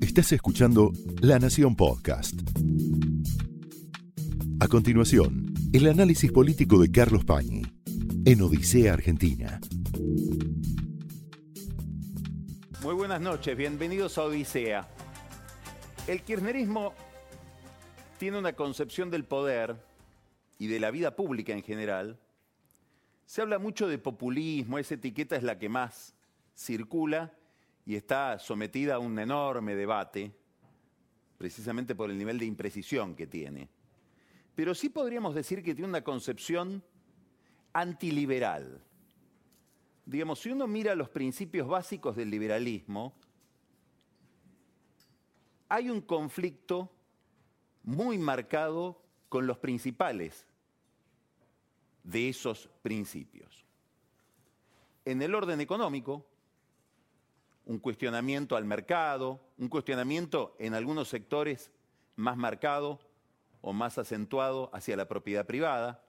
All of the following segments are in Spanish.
Estás escuchando La Nación Podcast. A continuación, el análisis político de Carlos Pañi en Odisea Argentina. Muy buenas noches, bienvenidos a Odisea. El kirchnerismo tiene una concepción del poder y de la vida pública en general. Se habla mucho de populismo, esa etiqueta es la que más circula y está sometida a un enorme debate, precisamente por el nivel de imprecisión que tiene. Pero sí podríamos decir que tiene una concepción antiliberal. Digamos, si uno mira los principios básicos del liberalismo, hay un conflicto muy marcado con los principales de esos principios. En el orden económico, un cuestionamiento al mercado, un cuestionamiento en algunos sectores más marcado o más acentuado hacia la propiedad privada.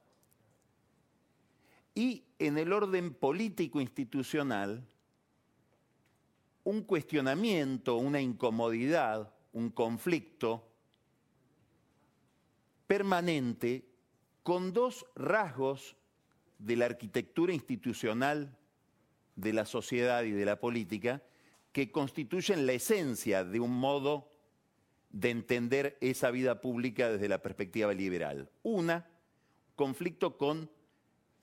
Y en el orden político institucional, un cuestionamiento, una incomodidad, un conflicto permanente con dos rasgos de la arquitectura institucional de la sociedad y de la política que constituyen la esencia de un modo de entender esa vida pública desde la perspectiva liberal. Una, conflicto con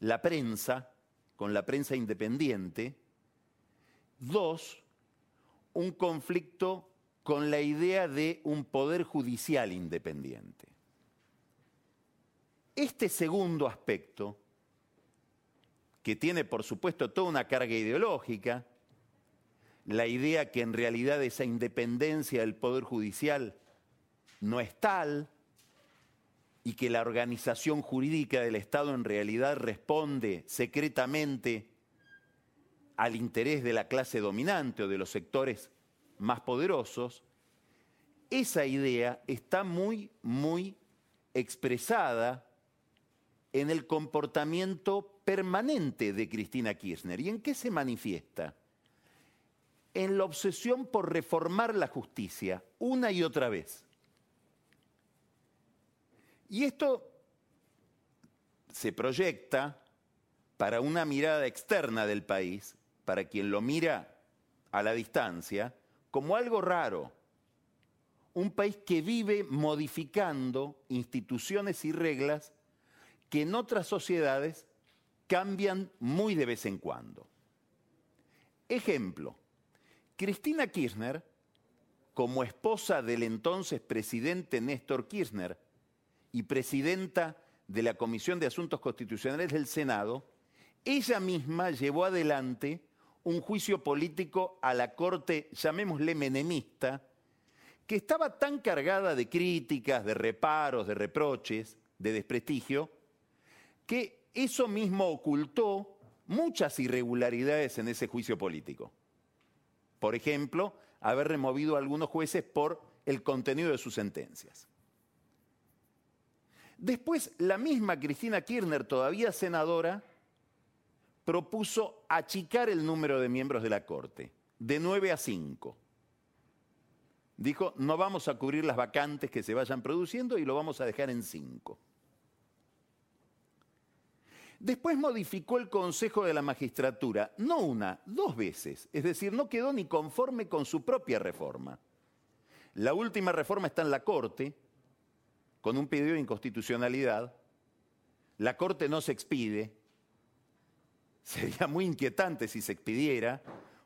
la prensa, con la prensa independiente. Dos, un conflicto con la idea de un poder judicial independiente. Este segundo aspecto, que tiene por supuesto toda una carga ideológica, la idea que en realidad esa independencia del Poder Judicial no es tal y que la organización jurídica del Estado en realidad responde secretamente al interés de la clase dominante o de los sectores más poderosos, esa idea está muy, muy expresada en el comportamiento permanente de Cristina Kirchner. ¿Y en qué se manifiesta? En la obsesión por reformar la justicia una y otra vez. Y esto se proyecta para una mirada externa del país, para quien lo mira a la distancia, como algo raro. Un país que vive modificando instituciones y reglas que en otras sociedades cambian muy de vez en cuando. Ejemplo, Cristina Kirchner, como esposa del entonces presidente Néstor Kirchner y presidenta de la Comisión de Asuntos Constitucionales del Senado, ella misma llevó adelante un juicio político a la corte, llamémosle menemista, que estaba tan cargada de críticas, de reparos, de reproches, de desprestigio, que eso mismo ocultó muchas irregularidades en ese juicio político. Por ejemplo, haber removido a algunos jueces por el contenido de sus sentencias. Después, la misma Cristina Kirchner, todavía senadora, propuso achicar el número de miembros de la Corte, de nueve a cinco. Dijo, no vamos a cubrir las vacantes que se vayan produciendo y lo vamos a dejar en cinco. Después modificó el Consejo de la Magistratura, no una, dos veces. Es decir, no quedó ni conforme con su propia reforma. La última reforma está en la Corte, con un pedido de inconstitucionalidad. La Corte no se expide. Sería muy inquietante si se expidiera,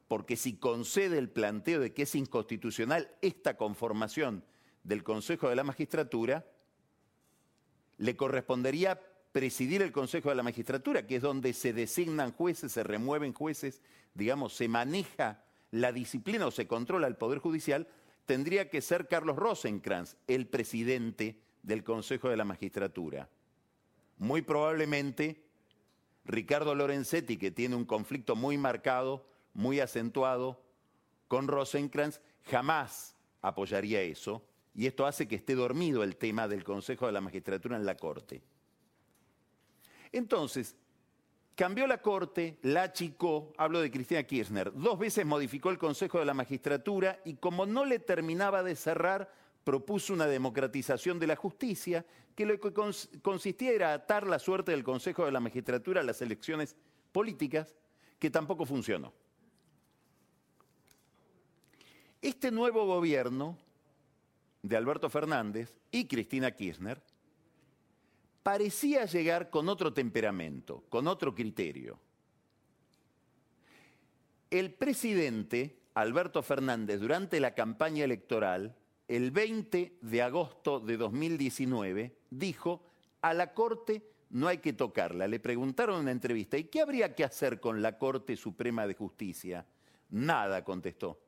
porque si concede el planteo de que es inconstitucional esta conformación del Consejo de la Magistratura, le correspondería presidir el Consejo de la Magistratura, que es donde se designan jueces, se remueven jueces, digamos, se maneja la disciplina o se controla el Poder Judicial, tendría que ser Carlos Rosenkrantz el presidente del Consejo de la Magistratura. Muy probablemente Ricardo Lorenzetti, que tiene un conflicto muy marcado, muy acentuado con Rosenkrantz, jamás apoyaría eso, y esto hace que esté dormido el tema del Consejo de la Magistratura en la Corte. Entonces, cambió la Corte, la achicó, hablo de Cristina Kirchner, dos veces modificó el Consejo de la Magistratura y como no le terminaba de cerrar, propuso una democratización de la justicia, que lo que consistía era atar la suerte del Consejo de la Magistratura a las elecciones políticas, que tampoco funcionó. Este nuevo gobierno de Alberto Fernández y Cristina Kirchner parecía llegar con otro temperamento, con otro criterio. El presidente Alberto Fernández durante la campaña electoral, el 20 de agosto de 2019, dijo, a la Corte no hay que tocarla. Le preguntaron en una entrevista, ¿y qué habría que hacer con la Corte Suprema de Justicia? Nada, contestó.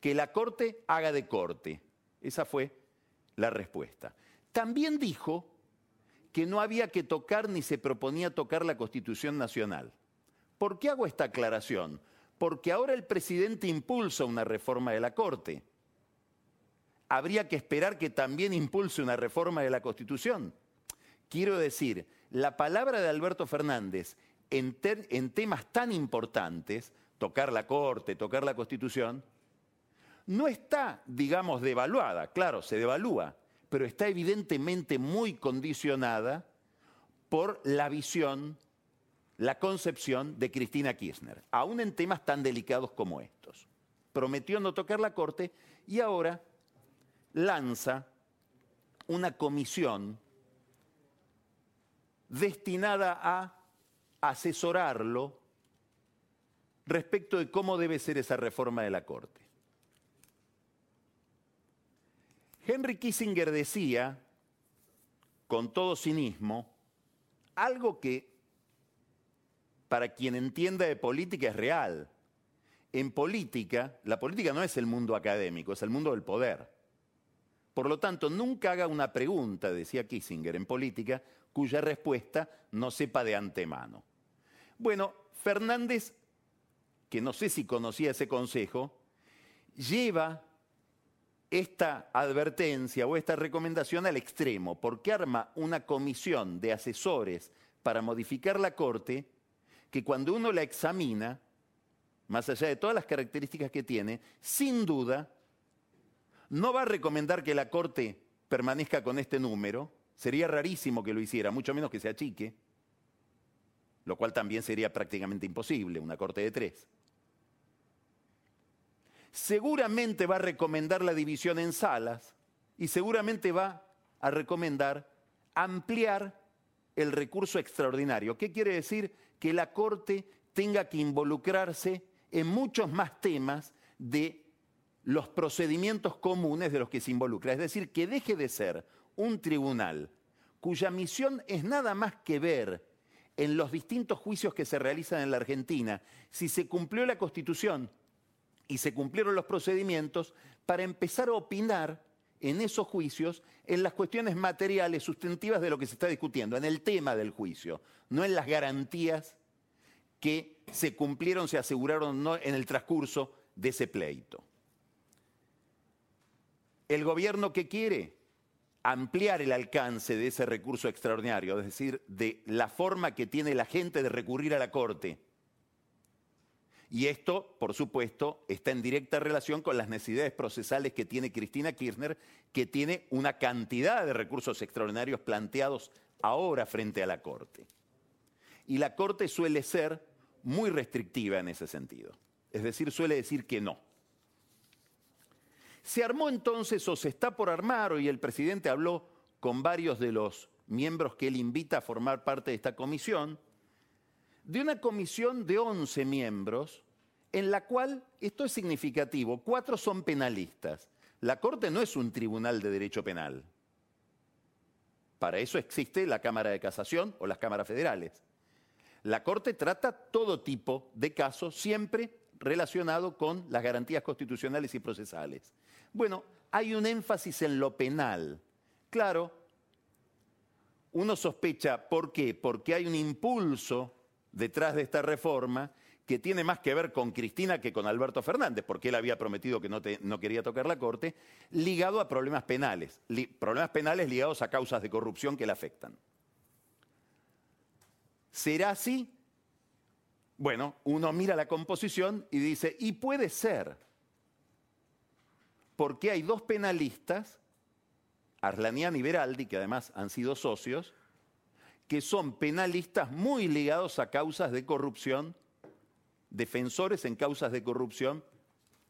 Que la Corte haga de corte. Esa fue la respuesta. También dijo que no había que tocar ni se proponía tocar la Constitución Nacional. ¿Por qué hago esta aclaración? Porque ahora el presidente impulsa una reforma de la Corte. Habría que esperar que también impulse una reforma de la Constitución. Quiero decir, la palabra de Alberto Fernández en, temas tan importantes, tocar la Corte, tocar la Constitución, no está, digamos, devaluada. Claro, se devalúa, pero está evidentemente muy condicionada por la visión, la concepción de Cristina Kirchner, aún en temas tan delicados como estos. Prometió no tocar la Corte y ahora lanza una comisión destinada a asesorarlo respecto de cómo debe ser esa reforma de la Corte. Henry Kissinger decía, con todo cinismo, algo que para quien entienda de política es real. En política, la política no es el mundo académico, es el mundo del poder. Por lo tanto, nunca haga una pregunta, decía Kissinger, en política, cuya respuesta no sepa de antemano. Bueno, Fernández, que no sé si conocía ese consejo, lleva esta advertencia o esta recomendación al extremo, porque arma una comisión de asesores para modificar la Corte que cuando uno la examina, más allá de todas las características que tiene, sin duda, no va a recomendar que la Corte permanezca con este número, sería rarísimo que lo hiciera, mucho menos que se achique, lo cual también sería prácticamente imposible, una Corte de tres seguramente va a recomendar la división en salas y seguramente va a recomendar ampliar el recurso extraordinario. ¿Qué quiere decir? Que la Corte tenga que involucrarse en muchos más temas de los procedimientos comunes de los que se involucra. Es decir, que deje de ser un tribunal cuya misión es nada más que ver en los distintos juicios que se realizan en la Argentina si se cumplió la Constitución y se cumplieron los procedimientos para empezar a opinar en esos juicios en las cuestiones materiales sustantivas de lo que se está discutiendo, en el tema del juicio, no en las garantías que se cumplieron, se aseguraron en el transcurso de ese pleito. El gobierno que quiere ampliar el alcance de ese recurso extraordinario, es decir, de la forma que tiene la gente de recurrir a la Corte y esto, por supuesto, está en directa relación con las necesidades procesales que tiene Cristina Kirchner, que tiene una cantidad de recursos extraordinarios planteados ahora frente a la Corte. Y la Corte suele ser muy restrictiva en ese sentido. Es decir, suele decir que no. Se armó entonces, o se está por armar, y el presidente habló con varios de los miembros que él invita a formar parte de esta comisión, de una comisión de 11 miembros, en la cual, esto es significativo, cuatro son penalistas. La Corte no es un tribunal de derecho penal. Para eso existe la Cámara de Casación o las cámaras federales. La Corte trata todo tipo de casos, siempre relacionado con las garantías constitucionales y procesales. Bueno, hay un énfasis en lo penal. Claro, uno sospecha, ¿por qué? Porque hay un impulso detrás de esta reforma que tiene más que ver con Cristina que con Alberto Fernández, porque él había prometido que no, quería tocar la Corte, ligado a problemas penales, problemas penales ligados a causas de corrupción que le afectan. ¿Será así? Bueno, uno mira la composición y dice, y puede ser, porque hay dos penalistas, Arlanian y Beraldi, que además han sido socios, que son penalistas muy ligados a causas de corrupción, defensores en causas de corrupción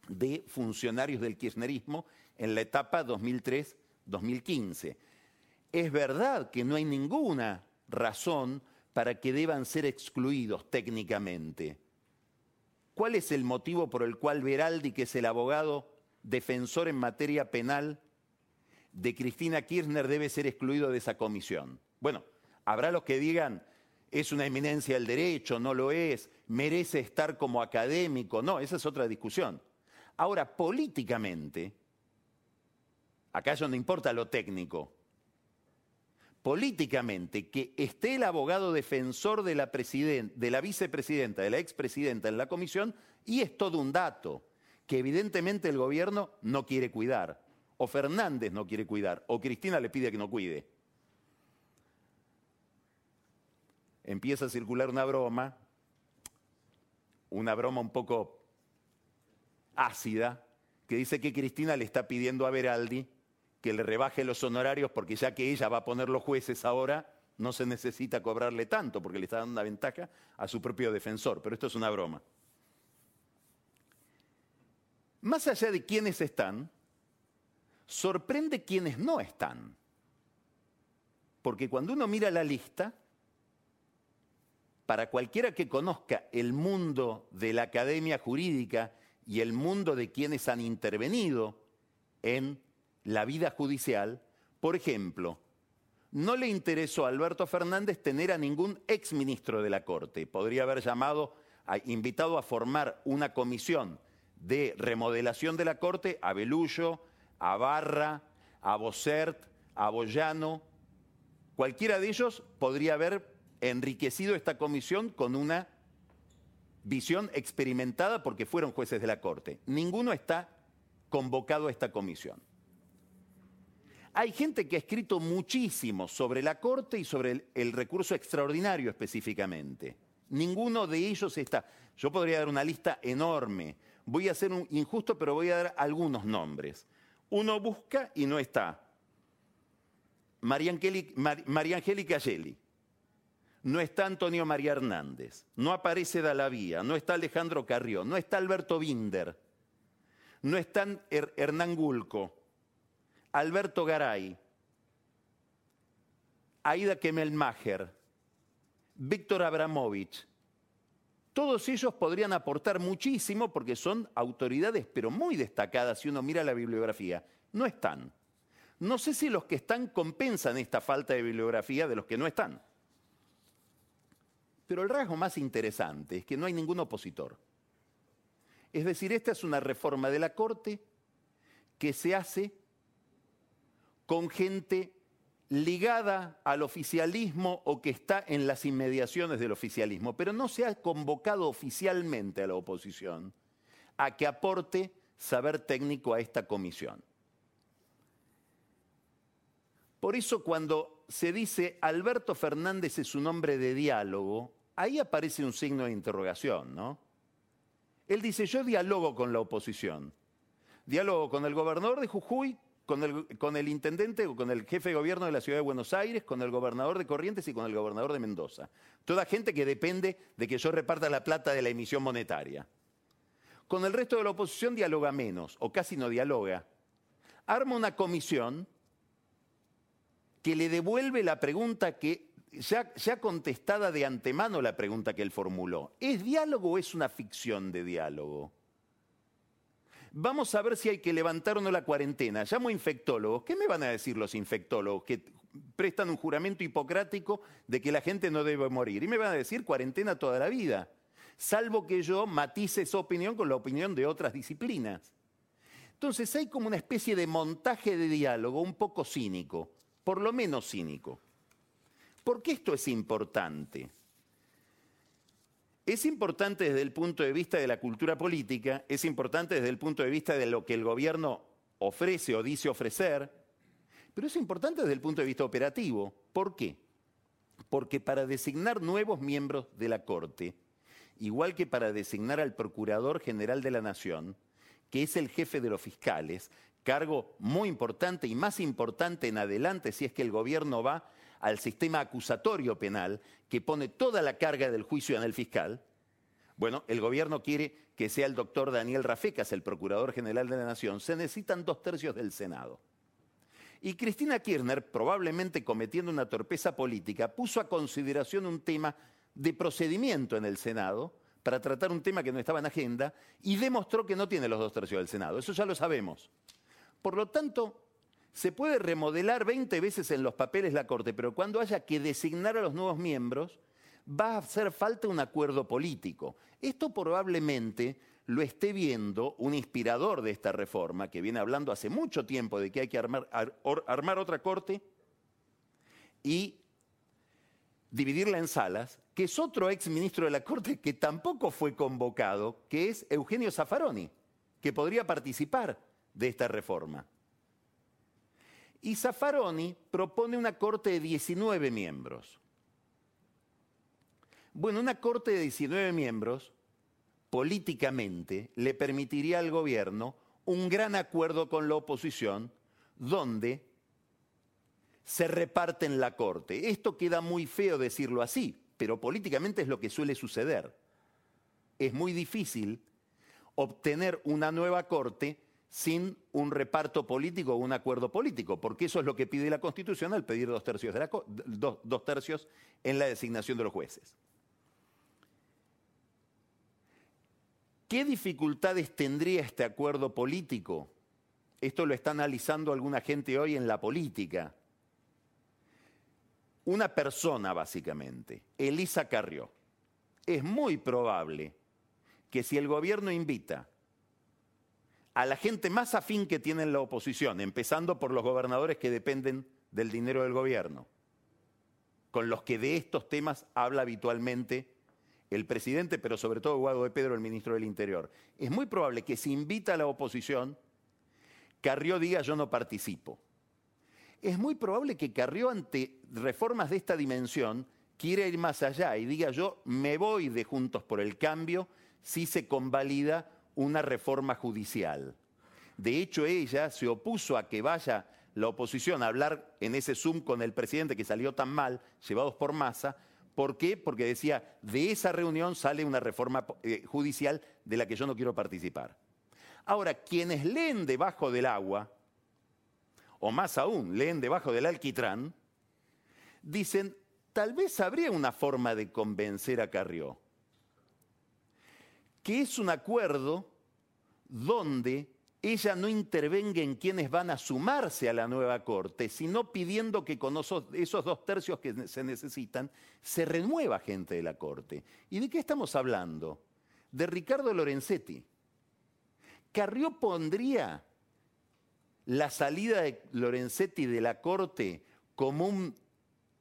de funcionarios del kirchnerismo en la etapa 2003-2015. Es verdad que no hay ninguna razón para que deban ser excluidos técnicamente. ¿Cuál es el motivo por el cual Veraldi, que es el abogado defensor en materia penal de Cristina Kirchner, debe ser excluido de esa comisión? Bueno, habrá los que digan, es una eminencia del derecho, no lo es, merece estar como académico. No, esa es otra discusión. Ahora, políticamente, acá es donde importa lo técnico, políticamente que esté el abogado defensor de la, de la vicepresidenta, de la expresidenta en la comisión, y es todo un dato que evidentemente el gobierno no quiere cuidar, o Fernández no quiere cuidar, o Cristina le pide que no cuide. Empieza a circular una broma, una broma un poco ácida, que dice que Cristina le está pidiendo a Veraldi que le rebaje los honorarios porque ya que ella va a poner los jueces ahora, no se necesita cobrarle tanto porque le está dando una ventaja a su propio defensor. Pero esto es una broma. Más allá de quienes están, sorprende quienes no están. Porque cuando uno mira la lista, para cualquiera que conozca el mundo de la academia jurídica y el mundo de quienes han intervenido en la vida judicial, por ejemplo, no le interesó a Alberto Fernández tener a ningún exministro de la Corte. Podría haber llamado, invitado a formar una comisión de remodelación de la Corte a Belullo, a Barra, a Bosert, a Boyano. Cualquiera de ellos podría haber enriquecido esta comisión con una visión experimentada porque fueron jueces de la Corte. Ninguno está convocado a esta comisión. Hay gente que ha escrito muchísimo sobre la Corte y sobre el, recurso extraordinario específicamente. Ninguno de ellos está. Yo podría dar una lista enorme. Voy a ser un injusto, pero voy a dar algunos nombres. Uno busca y no está. María Angélica Gelli. No está Antonio María Hernández. No aparece Dalavía. No está Alejandro Carrió. No está Alberto Binder. No está Hernán Gulco. Alberto Garay, Aida Kemelmacher, Víctor Abramovich, todos ellos podrían aportar muchísimo porque son autoridades, pero muy destacadas si uno mira la bibliografía. No están. No sé si los que están compensan esta falta de bibliografía de los que no están. Pero el rasgo más interesante es que no hay ningún opositor. Es decir, esta es una reforma de la Corte que se hace con gente ligada al oficialismo o que está en las inmediaciones del oficialismo, pero no se ha convocado oficialmente a la oposición a que aporte saber técnico a esta comisión. Por eso cuando se dice Alberto Fernández es un hombre de diálogo, ahí aparece un signo de interrogación, ¿no? Él dice, yo dialogo con la oposición. Diálogo con el gobernador de Jujuy, con el, intendente o con el jefe de gobierno de la ciudad de Buenos Aires, con el gobernador de Corrientes y con el gobernador de Mendoza. Toda gente que depende de que yo reparta la plata de la emisión monetaria. Con el resto de la oposición dialoga menos o casi no dialoga. Arma una comisión que le devuelve la pregunta que ya, contestada de antemano la pregunta que él formuló. ¿Es diálogo o es una ficción de diálogo? Vamos a ver si hay que levantar o no la cuarentena. Llamo a infectólogos. ¿Qué me van a decir los infectólogos que prestan un juramento hipocrático de que la gente no debe morir? Y me van a decir cuarentena toda la vida, salvo que yo matice esa opinión con la opinión de otras disciplinas. Entonces hay como una especie de montaje de diálogo un poco cínico, por lo menos cínico. ¿Por qué esto es importante? Es importante desde el punto de vista de la cultura política, es importante desde el punto de vista de lo que el gobierno ofrece o dice ofrecer, pero es importante desde el punto de vista operativo. ¿Por qué? Porque para designar nuevos miembros de la Corte igual que para designar al Procurador General de la Nación, que es el jefe de los fiscales, cargo muy importante y más importante en adelante si es que el gobierno va al sistema acusatorio penal que pone toda la carga del juicio en el fiscal, bueno, el gobierno quiere que sea el doctor Daniel Rafecas, el Procurador General de la Nación, se necesitan dos tercios del Senado. Y Cristina Kirchner, probablemente cometiendo una torpeza política, puso a consideración un tema de procedimiento en el Senado para tratar un tema que no estaba en agenda y demostró que no tiene los dos tercios del Senado. Eso ya lo sabemos. Por lo tanto, se puede remodelar 20 veces en los papeles la Corte, pero cuando haya que designar a los nuevos miembros, va a hacer falta un acuerdo político. Esto probablemente lo esté viendo un inspirador de esta reforma, que viene hablando hace mucho tiempo de que hay que armar, otra Corte y dividirla en salas, que es otro ex ministro de la Corte que tampoco fue convocado, que es Eugenio Zaffaroni, que podría participar de esta reforma. Y Zaffaroni propone una corte de 19 miembros. Bueno, una corte de 19 miembros, políticamente, le permitiría al gobierno un gran acuerdo con la oposición, donde se reparten la corte. Esto queda muy feo decirlo así, pero políticamente es lo que suele suceder. Es muy difícil obtener una nueva corte sin un reparto político o un acuerdo político, porque eso es lo que pide la Constitución al pedir dos tercios, dos tercios en la designación de los jueces. ¿Qué dificultades tendría este acuerdo político? Esto lo está analizando alguna gente hoy en la política. Una persona, básicamente, Elisa Carrió. Es muy probable que si el gobierno invita a la gente más afín que tiene la oposición, empezando por los gobernadores que dependen del dinero del gobierno, con los que de estos temas habla habitualmente el presidente, pero sobre todo Guado de Pedro, el ministro del Interior. Es muy probable que si invita a la oposición, Carrió diga yo no participo. Es muy probable que Carrió ante reformas de esta dimensión quiera ir más allá y diga yo me voy de Juntos por el Cambio si se convalida una reforma judicial. De hecho, ella se opuso a que vaya la oposición a hablar en ese Zoom con el presidente que salió tan mal, llevados por masa. ¿Por qué? Porque decía, de esa reunión sale una reforma eh, judicial de la que yo no quiero participar. Ahora, quienes leen debajo del agua, o más aún, leen debajo del alquitrán, dicen, tal vez habría una forma de convencer a Carrió que es un acuerdo donde ella no intervenga en quienes van a sumarse a la nueva corte, sino pidiendo que con esos, dos tercios que se necesitan se renueva gente de la corte. ¿Y de qué estamos hablando? De Ricardo Lorenzetti. Carrió pondría la salida de Lorenzetti de la corte como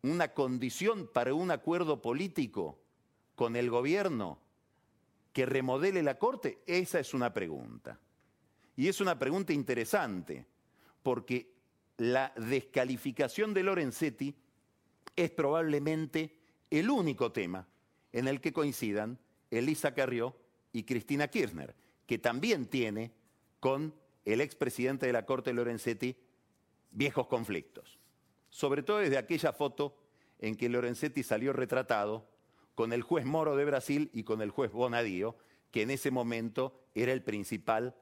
una condición para un acuerdo político con el gobierno que remodele la Corte? Esa es una pregunta. Y es una pregunta interesante, porque la descalificación de Lorenzetti es probablemente el único tema en el que coincidan Elisa Carrió y Cristina Kirchner, que también tiene con el expresidente de la Corte Lorenzetti viejos conflictos. Sobre todo desde aquella foto en que Lorenzetti salió retratado con el juez Moro de Brasil y con el juez Bonadío, que en ese momento era el principal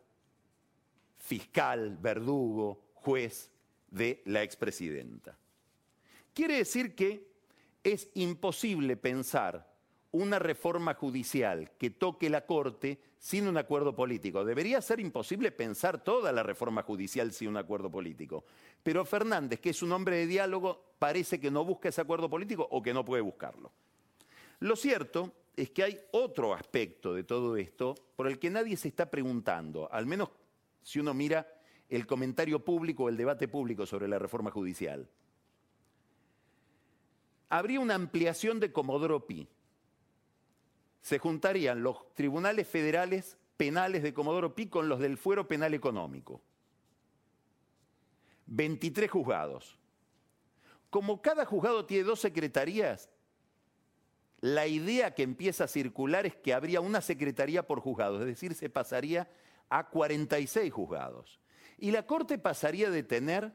fiscal, verdugo, juez de la expresidenta. Quiere decir que es imposible pensar una reforma judicial que toque la Corte sin un acuerdo político. Debería ser imposible pensar toda la reforma judicial sin un acuerdo político. Pero Fernández, que es un hombre de diálogo, parece que no busca ese acuerdo político o que no puede buscarlo. Lo cierto es que hay otro aspecto de todo esto por el que nadie se está preguntando, al menos si uno mira el comentario público o el debate público sobre la reforma judicial. Habría una ampliación de Comodoro Pi. Se juntarían los tribunales federales penales de Comodoro Pi con los del fuero penal económico. 23 juzgados. Como cada juzgado tiene dos secretarías, la idea que empieza a circular es que habría una secretaría por juzgados, es decir, se pasaría a 46 juzgados. Y la Corte pasaría de tener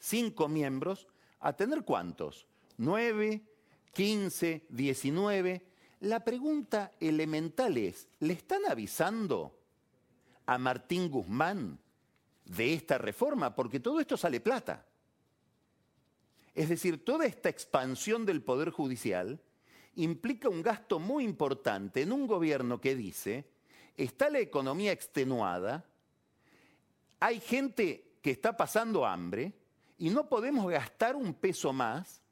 cinco miembros a tener cuántos? ¿Nueve? ¿Quince? ¿Diecinueve? La pregunta elemental es, ¿le están avisando a Martín Guzmán de esta reforma? Porque todo esto sale plata. Es decir, toda esta expansión del Poder Judicial implica un gasto muy importante en un gobierno que dice, está la economía extenuada, hay gente que está pasando hambre y no podemos gastar un peso más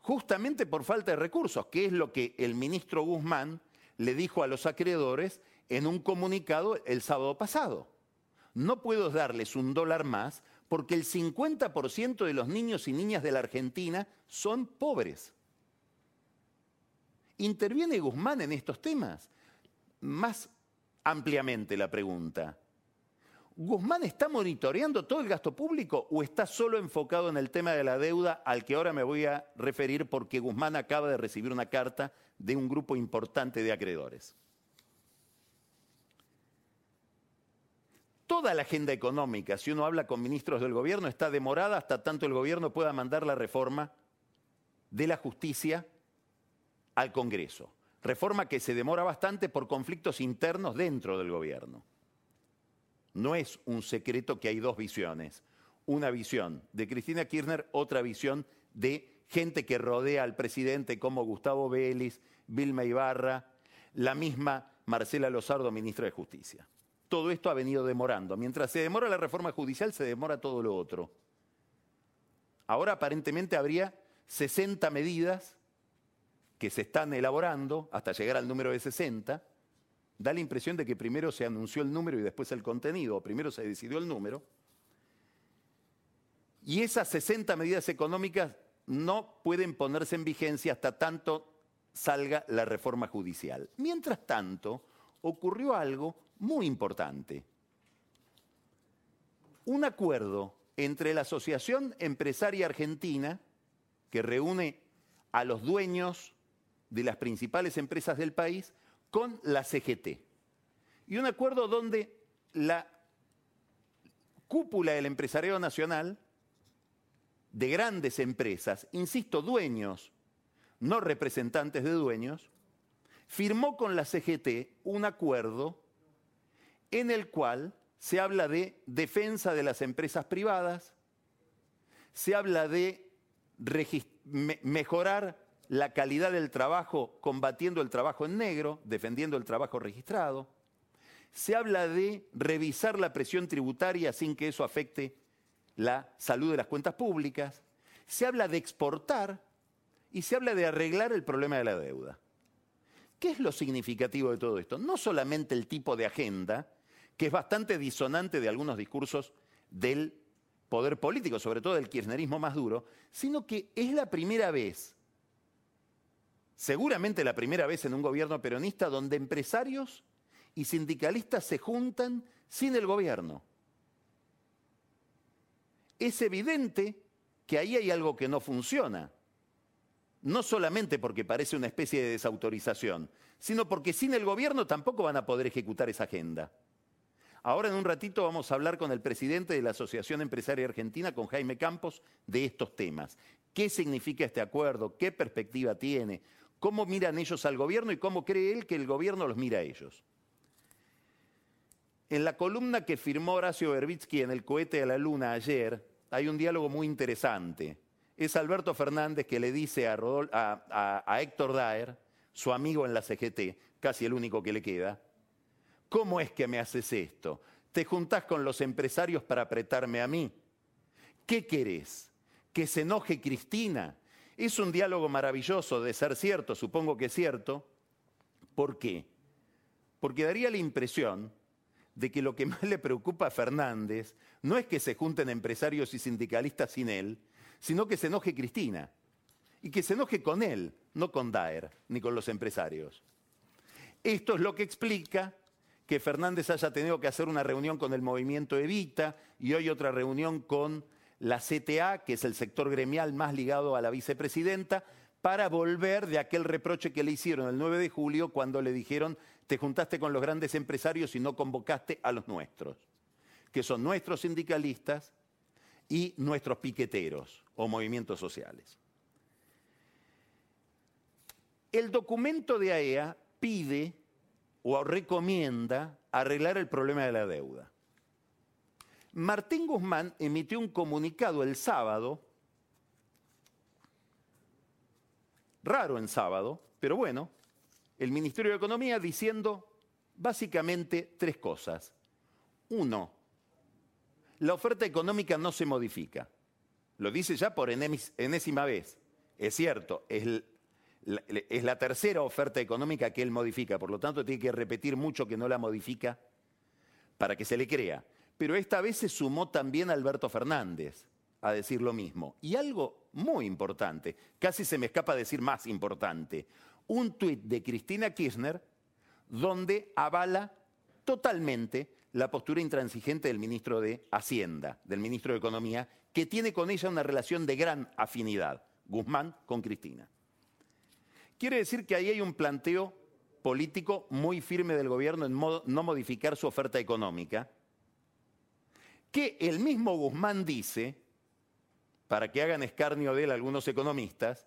justamente por falta de recursos, que es lo que el ministro Guzmán le dijo a los acreedores en un comunicado el sábado pasado. No puedo darles un dólar más porque el 50% de los niños y niñas de la Argentina son pobres. ¿Interviene Guzmán en estos temas? Más ampliamente la pregunta. ¿Guzmán está monitoreando todo el gasto público o está solo enfocado en el tema de la deuda al que ahora me voy a referir porque Guzmán acaba de recibir una carta de un grupo importante de acreedores? Toda la agenda económica, si uno habla con ministros del gobierno, está demorada hasta tanto el gobierno pueda mandar la reforma de la justicia al Congreso. Reforma que se demora bastante por conflictos internos dentro del gobierno. No es un secreto que hay dos visiones. Una visión de Cristina Kirchner, otra visión de gente que rodea al presidente como Gustavo Vélez, Vilma Ibarra, la misma Marcela Lozardo, ministra de Justicia. Todo esto ha venido demorando. Mientras se demora la reforma judicial, se demora todo lo otro. Ahora aparentemente habría 60 medidas que se están elaborando hasta llegar al número de 60. Da la impresión de que primero se anunció el número y después el contenido, o primero se decidió el número. Y esas 60 medidas económicas no pueden ponerse en vigencia hasta tanto salga la reforma judicial. Mientras tanto, ocurrió algo muy importante. Un acuerdo entre la Asociación Empresaria Argentina, que reúne a los dueños de las principales empresas del país, con la CGT. Y un acuerdo donde la cúpula del empresariado nacional, de grandes empresas, insisto, dueños, no representantes de dueños, firmó con la CGT un acuerdo en el cual se habla de defensa de las empresas privadas, se habla de mejorar la calidad del trabajo combatiendo el trabajo en negro, defendiendo el trabajo registrado, se habla de revisar la presión tributaria sin que eso afecte la salud de las cuentas públicas, se habla de exportar y se habla de arreglar el problema de la deuda. ¿Qué es lo significativo de todo esto? No solamente el tipo de agenda, que es bastante disonante de algunos discursos del poder político, sobre todo del kirchnerismo más duro, sino que es la primera vez, seguramente la primera vez en un gobierno peronista, donde empresarios y sindicalistas se juntan sin el gobierno. Es evidente que ahí hay algo que no funciona. No solamente porque parece una especie de desautorización, sino porque sin el gobierno tampoco van a poder ejecutar esa agenda. Ahora en un ratito vamos a hablar con el presidente de la Asociación Empresaria Argentina, con Jaime Campos, de estos temas. ¿Qué significa este acuerdo? ¿Qué perspectiva tiene? ¿Cómo miran ellos al gobierno y cómo cree él que el gobierno los mira a ellos? En la columna que firmó Horacio Berbitsky en El cohete a la luna ayer, hay un diálogo muy interesante. Es Alberto Fernández que le dice a, a Héctor Daer, su amigo en la CGT, casi el único que le queda, ¿Cómo es que me haces esto? Te juntás con los empresarios para apretarme a mí. ¿Qué querés? ¿Que se enoje Cristina? Es un diálogo maravilloso de ser cierto, supongo que es cierto. ¿Por qué? Porque daría la impresión de que lo que más le preocupa a Fernández no es que se junten empresarios y sindicalistas sin él, sino que se enoje Cristina. Y que se enoje con él, no con Daer, ni con los empresarios. Esto es lo que explica que Fernández haya tenido que hacer una reunión con el movimiento Evita y hoy otra reunión con la CTA, que es el sector gremial más ligado a la vicepresidenta, para volver de aquel reproche que le hicieron el 9 de julio cuando le dijeron te juntaste con los grandes empresarios y no convocaste a los nuestros, que son nuestros sindicalistas y nuestros piqueteros o movimientos sociales. El documento de AEA e pide o recomienda arreglar el problema de la deuda. Martín Guzmán emitió un comunicado el sábado, raro en sábado, pero bueno, el Ministerio de Economía diciendo básicamente tres cosas. Uno, la oferta económica no se modifica. Lo dice ya por enésima vez. Es cierto, es, es la tercera oferta económica que él modifica, por lo tanto tiene que repetir mucho que no la modifica para que se le crea. Pero esta vez se sumó también Alberto Fernández a decir lo mismo. Y algo muy importante, casi se me escapa decir más importante, un tuit de Cristina Kirchner donde avala totalmente la postura intransigente del ministro de Hacienda, del ministro de Economía, que tiene con ella una relación de gran afinidad, Guzmán con Cristina. Quiere decir que ahí hay un planteo político muy firme del gobierno en no modificar su oferta económica, que el mismo Guzmán dice, para que hagan escarnio de él algunos economistas,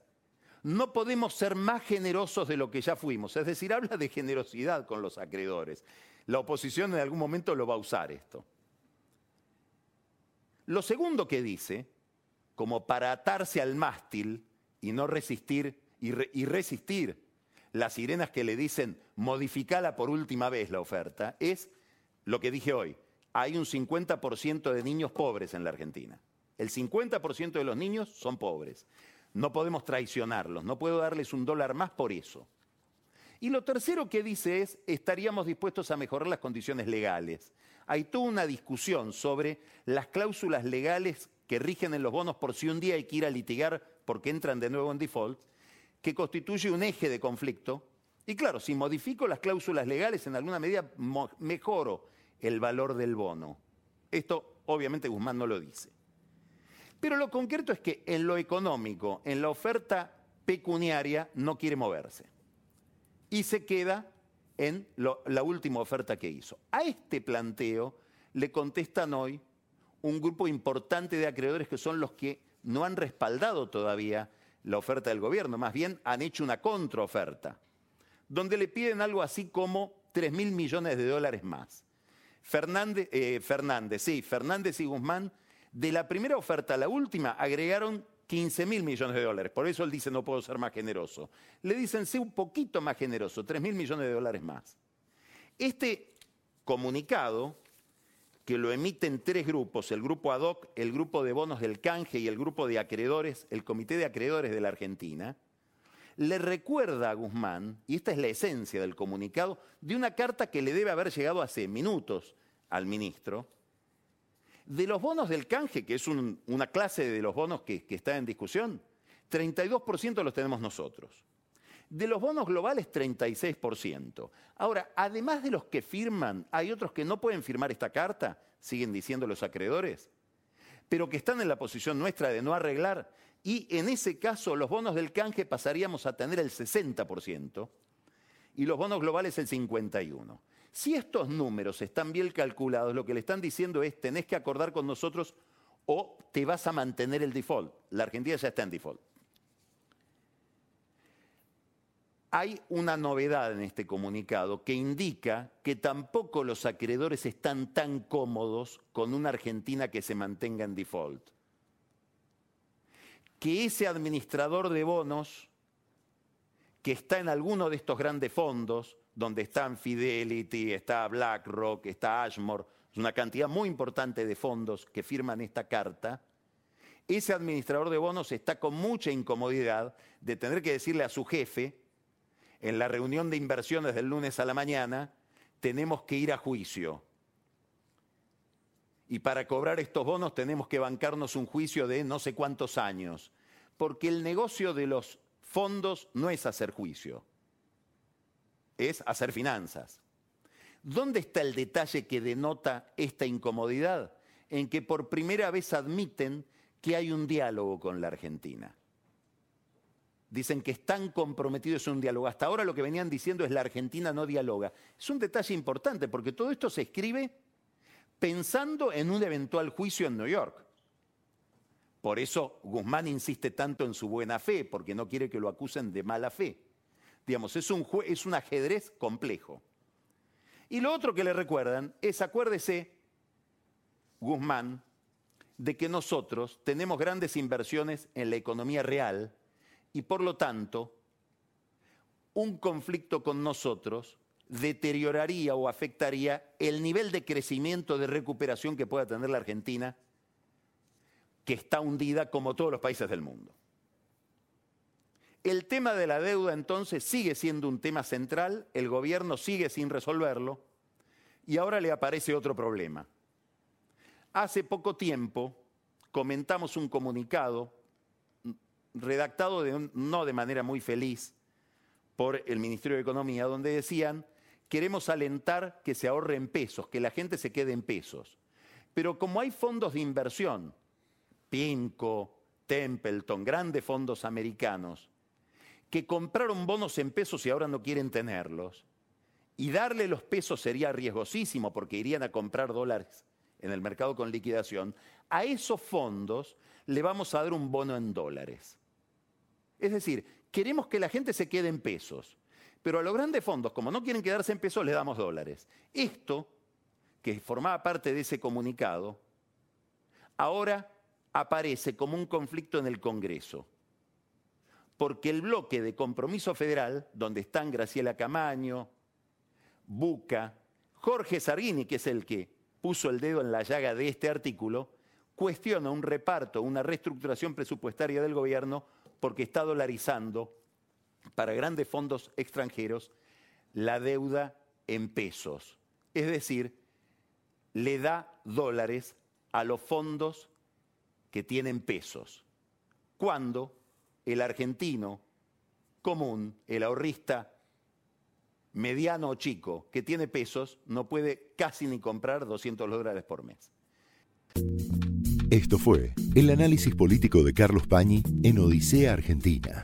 no podemos ser más generosos de lo que ya fuimos. Es decir, habla de generosidad con los acreedores. La oposición en algún momento lo va a usar esto. Lo segundo que dice, como para atarse al mástil y no resistir y, resistir las sirenas que le dicen modificala por última vez la oferta, es lo que dije hoy. Hay un 50% de niños pobres en la Argentina. El 50% de los niños son pobres. No podemos traicionarlos, no puedo darles un dólar más por eso. Y lo tercero que dice es, estaríamos dispuestos a mejorar las condiciones legales. Hay toda una discusión sobre las cláusulas legales que rigen en los bonos por si un día hay que ir a litigar porque entran de nuevo en default, que constituye un eje de conflicto. Y claro, si modifico las cláusulas legales, en alguna medida mejoro el valor del bono. Esto obviamente Guzmán no lo dice. Pero lo concreto es que en lo económico, en la oferta pecuniaria, no quiere moverse. Y se queda en la última oferta que hizo. A este planteo le contestan hoy un grupo importante de acreedores que son los que no han respaldado todavía la oferta del gobierno, más bien han hecho una contraoferta, donde le piden algo así como 3 mil millones de dólares más. Fernández, eh, Fernández, sí, Fernández y Guzmán de la primera oferta a la última agregaron 15 mil millones de dólares. Por eso él dice no puedo ser más generoso. Le dicen sé un poquito más generoso, 3 mil millones de dólares más. Este comunicado, que lo emiten tres grupos, el grupo ad hoc, el grupo de bonos del canje y el grupo de acreedores, el comité de acreedores de la Argentina, le recuerda a Guzmán, y esta es la esencia del comunicado, de una carta que le debe haber llegado hace minutos al ministro, de los bonos del canje, que es una clase de los bonos que, está en discusión, 32% los tenemos nosotros. De los bonos globales, 36%. Ahora, además de los que firman, hay otros que no pueden firmar esta carta, siguen diciendo los acreedores, pero que están en la posición nuestra de no arreglar. Y en ese caso, los bonos del canje pasaríamos a tener el 60% y los bonos globales el 51%. Si estos números están bien calculados, lo que le están diciendo es tenés que acordar con nosotros o te vas a mantener el default. La Argentina ya está en default. Hay una novedad en este comunicado que indica que tampoco los acreedores están tan cómodos con una Argentina que se mantenga en default. Que ese administrador de bonos que está en alguno de estos grandes fondos, donde están Fidelity, está BlackRock, está Ashmore, es una cantidad muy importante de fondos que firman esta carta, ese administrador de bonos está con mucha incomodidad de tener que decirle a su jefe, en la reunión de inversiones del lunes a la mañana, tenemos que ir a juicio. Y para cobrar estos bonos tenemos que bancarnos un juicio de no sé cuántos años, porque el negocio de los fondos no es hacer juicio es hacer finanzas. ¿Dónde está el detalle que denota esta incomodidad? En que por primera vez admiten que hay un diálogo con la Argentina. Dicen que están comprometidos en un diálogo. Hasta ahora lo que venían diciendo es la Argentina no dialoga. Es un detalle importante porque todo esto se escribe pensando en un eventual juicio en New York. Por eso Guzmán insiste tanto en su buena fe, porque no quiere que lo acusen de mala fe. Digamos, es un, es un ajedrez complejo. Y lo otro que le recuerdan es, acuérdese, Guzmán, de que nosotros tenemos grandes inversiones en la economía real y por lo tanto un conflicto con nosotros deterioraría o afectaría el nivel de crecimiento, de recuperación que pueda tener la Argentina, que está hundida como todos los países del mundo. El tema de la deuda entonces sigue siendo un tema central, el gobierno sigue sin resolverlo y ahora le aparece otro problema. Hace poco tiempo comentamos un comunicado redactado no de manera muy feliz por el Ministerio de Economía, donde decían, queremos alentar que se ahorre en pesos, que la gente se quede en pesos. Pero como hay fondos de inversión, Pinco, Templeton, grandes fondos americanos, que compraron bonos en pesos y ahora no quieren tenerlos, y darle los pesos sería riesgosísimo porque irían a comprar dólares en el mercado con liquidación, a esos fondos le vamos a dar un bono en dólares. Es decir, queremos que la gente se quede en pesos, pero a los grandes fondos, como no quieren quedarse en pesos, le damos dólares. Esto, que formaba parte de ese comunicado, ahora aparece como un conflicto en el Congreso. Porque el bloque de compromiso federal, donde están Graciela Camaño, Buca, Jorge Sargini, que es el que puso el dedo en la llaga de este artículo, cuestiona un reparto, una reestructuración presupuestaria del gobierno porque está dolarizando para grandes fondos extranjeros la deuda en pesos. Es decir, le da dólares a los fondos que tienen pesos. Cuando el argentino común, el ahorrista mediano o chico que tiene pesos, no puede casi ni comprar 200 dólares por mes. Esto fue el análisis político de Carlos Pañi en Odisea Argentina,